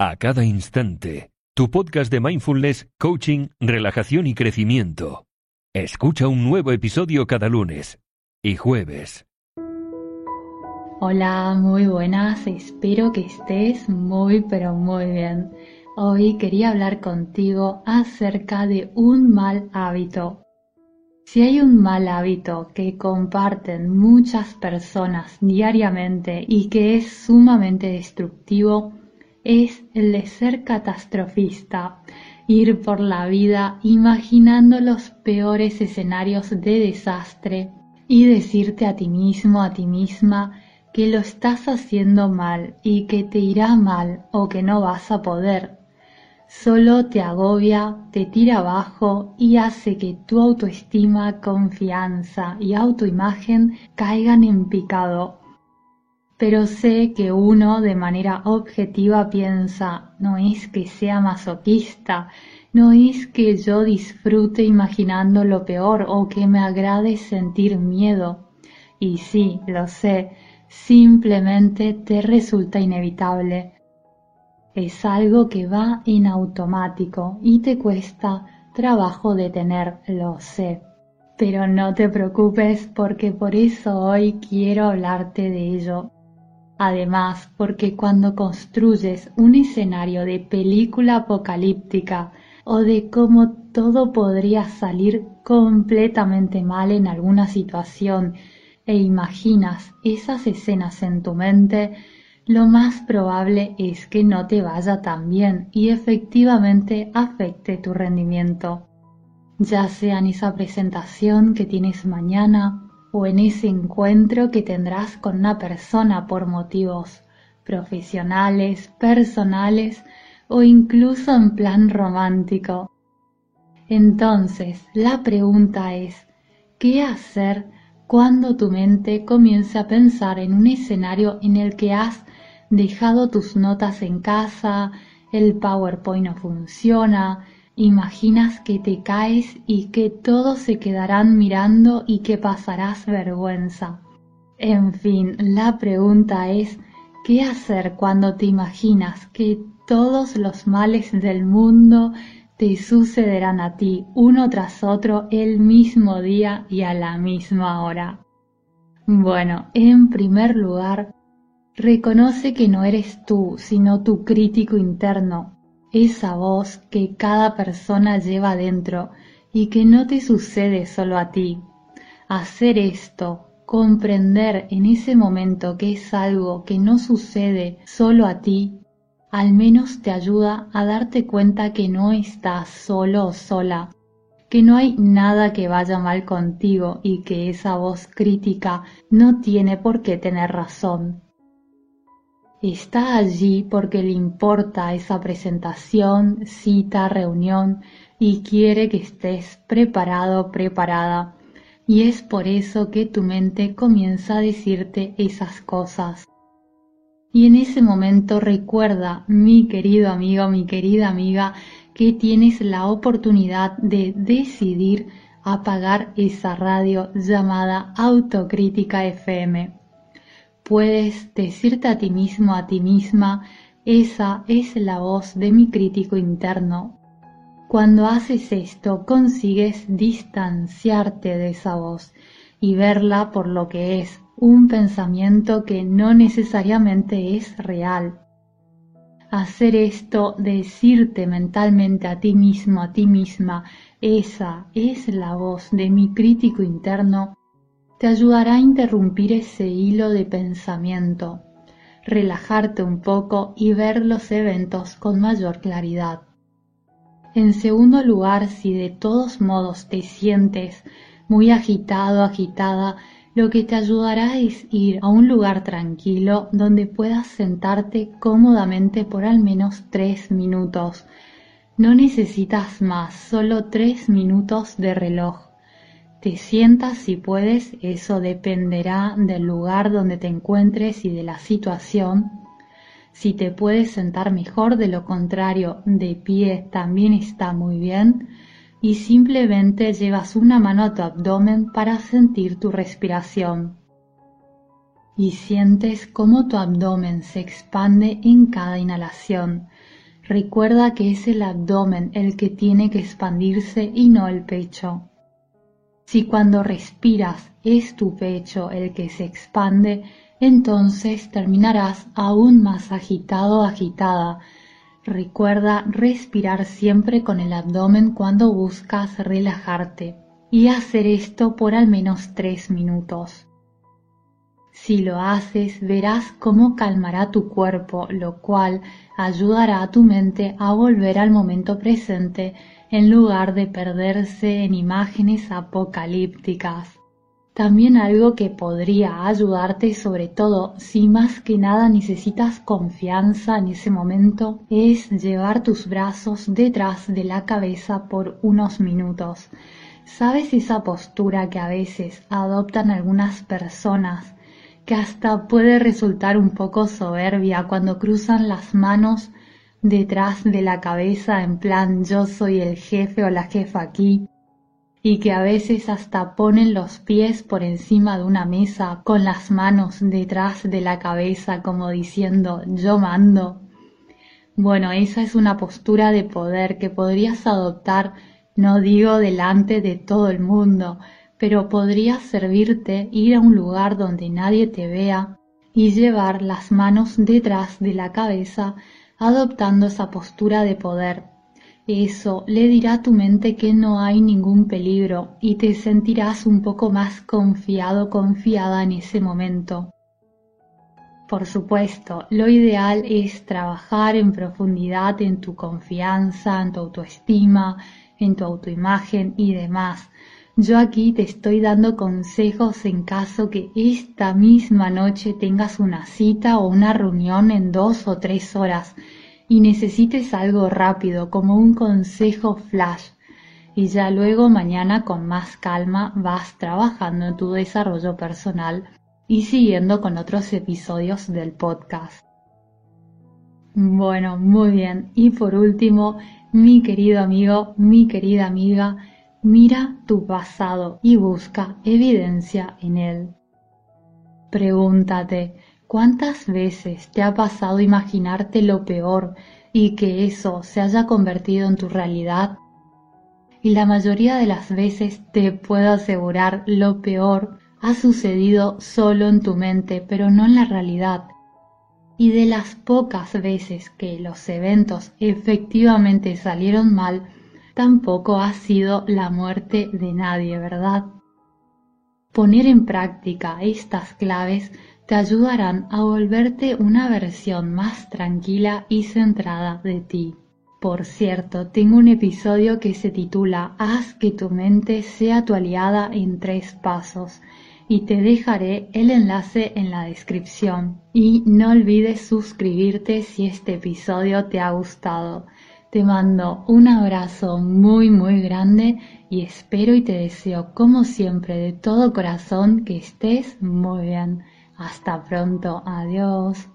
a cada instante. Tu podcast de mindfulness, coaching, relajación y crecimiento. Escucha un nuevo episodio cada lunes y jueves. Hola, muy buenas, espero que estés muy pero muy bien. Hoy quería hablar contigo acerca de un mal hábito. Si hay un mal hábito que comparten muchas personas diariamente y que es sumamente destructivo, es el de ser catastrofista, ir por la vida imaginando los peores escenarios de desastre y decirte a ti mismo, a ti misma, que lo estás haciendo mal y que te irá mal o que no vas a poder solo te agobia, te tira abajo y hace que tu autoestima, confianza y autoimagen caigan en picado. Pero sé que uno de manera objetiva piensa, no es que sea masoquista, no es que yo disfrute imaginando lo peor o que me agrade sentir miedo. Y sí, lo sé, simplemente te resulta inevitable es algo que va en automático y te cuesta trabajo detener, lo sé. Pero no te preocupes porque por eso hoy quiero hablarte de ello. Además, porque cuando construyes un escenario de película apocalíptica o de cómo todo podría salir completamente mal en alguna situación e imaginas esas escenas en tu mente, lo más probable es que no te vaya tan bien y efectivamente afecte tu rendimiento, ya sea en esa presentación que tienes mañana o en ese encuentro que tendrás con una persona por motivos profesionales, personales o incluso en plan romántico. Entonces, la pregunta es, ¿qué hacer cuando tu mente comience a pensar en un escenario en el que has dejado tus notas en casa, el PowerPoint no funciona, imaginas que te caes y que todos se quedarán mirando y que pasarás vergüenza. En fin, la pregunta es, ¿qué hacer cuando te imaginas que todos los males del mundo te sucederán a ti uno tras otro el mismo día y a la misma hora? Bueno, en primer lugar, Reconoce que no eres tú, sino tu crítico interno, esa voz que cada persona lleva dentro y que no te sucede solo a ti. Hacer esto, comprender en ese momento que es algo que no sucede solo a ti, al menos te ayuda a darte cuenta que no estás solo o sola, que no hay nada que vaya mal contigo y que esa voz crítica no tiene por qué tener razón está allí porque le importa esa presentación, cita, reunión y quiere que estés preparado, preparada. Y es por eso que tu mente comienza a decirte esas cosas. Y en ese momento recuerda, mi querido amigo, mi querida amiga, que tienes la oportunidad de decidir apagar esa radio llamada autocrítica FM puedes decirte a ti mismo, a ti misma, esa es la voz de mi crítico interno. Cuando haces esto consigues distanciarte de esa voz y verla por lo que es, un pensamiento que no necesariamente es real. Hacer esto, decirte mentalmente a ti mismo, a ti misma, esa es la voz de mi crítico interno, te ayudará a interrumpir ese hilo de pensamiento, relajarte un poco y ver los eventos con mayor claridad. En segundo lugar, si de todos modos te sientes muy agitado, agitada, lo que te ayudará es ir a un lugar tranquilo donde puedas sentarte cómodamente por al menos tres minutos. No necesitas más, solo tres minutos de reloj te sientas si puedes, eso dependerá del lugar donde te encuentres y de la situación. Si te puedes sentar mejor, de lo contrario, de pie también está muy bien. Y simplemente llevas una mano a tu abdomen para sentir tu respiración. y sientes cómo tu abdomen se expande en cada inhalación. Recuerda que es el abdomen el que tiene que expandirse y no el pecho. Si cuando respiras es tu pecho el que se expande, entonces terminarás aún más agitado agitada. Recuerda respirar siempre con el abdomen cuando buscas relajarte y hacer esto por al menos tres minutos. Si lo haces, verás cómo calmará tu cuerpo, lo cual ayudará a tu mente a volver al momento presente en lugar de perderse en imágenes apocalípticas. También algo que podría ayudarte, sobre todo si más que nada necesitas confianza en ese momento, es llevar tus brazos detrás de la cabeza por unos minutos. ¿Sabes esa postura que a veces adoptan algunas personas que hasta puede resultar un poco soberbia cuando cruzan las manos detrás de la cabeza en plan yo soy el jefe o la jefa aquí y que a veces hasta ponen los pies por encima de una mesa con las manos detrás de la cabeza como diciendo yo mando. Bueno, esa es una postura de poder que podrías adoptar, no digo delante de todo el mundo, pero podría servirte ir a un lugar donde nadie te vea y llevar las manos detrás de la cabeza adoptando esa postura de poder. Eso le dirá a tu mente que no hay ningún peligro y te sentirás un poco más confiado, confiada en ese momento. Por supuesto, lo ideal es trabajar en profundidad en tu confianza, en tu autoestima, en tu autoimagen y demás, yo aquí te estoy dando consejos en caso que esta misma noche tengas una cita o una reunión en dos o tres horas y necesites algo rápido como un consejo flash y ya luego mañana con más calma vas trabajando en tu desarrollo personal y siguiendo con otros episodios del podcast. Bueno, muy bien. Y por último, mi querido amigo, mi querida amiga, Mira tu pasado y busca evidencia en él. Pregúntate, ¿cuántas veces te ha pasado imaginarte lo peor y que eso se haya convertido en tu realidad? Y la mayoría de las veces te puedo asegurar lo peor ha sucedido solo en tu mente, pero no en la realidad. Y de las pocas veces que los eventos efectivamente salieron mal, tampoco ha sido la muerte de nadie, ¿verdad? Poner en práctica estas claves te ayudarán a volverte una versión más tranquila y centrada de ti. Por cierto, tengo un episodio que se titula Haz que tu mente sea tu aliada en tres pasos y te dejaré el enlace en la descripción. Y no olvides suscribirte si este episodio te ha gustado. Te mando un abrazo muy muy grande y espero y te deseo como siempre de todo corazón que estés muy bien. Hasta pronto, adiós.